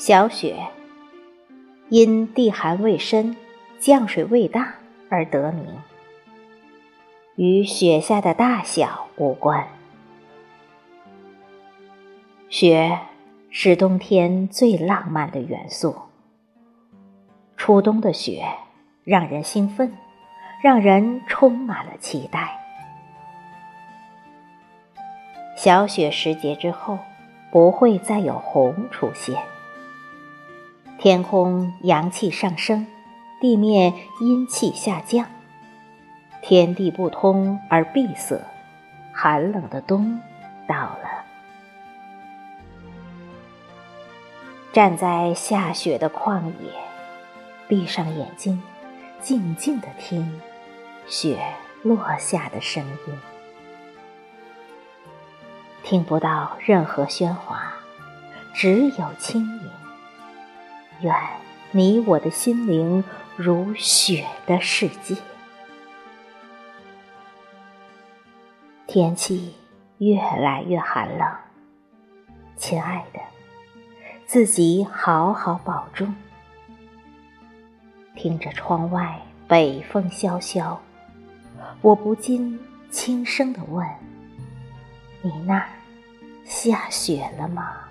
小雪，因地寒未深，降水未大而得名，与雪下的大小无关。雪是冬天最浪漫的元素。初冬的雪让人兴奋，让人充满了期待。小雪时节之后，不会再有红出现。天空阳气上升，地面阴气下降，天地不通而闭塞，寒冷的冬到了。站在下雪的旷野，闭上眼睛，静静的听雪落下的声音，听不到任何喧哗，只有轻盈。愿你我的心灵如雪的世界。天气越来越寒冷，亲爱的，自己好好保重。听着窗外北风萧萧，我不禁轻声的问：你那儿下雪了吗？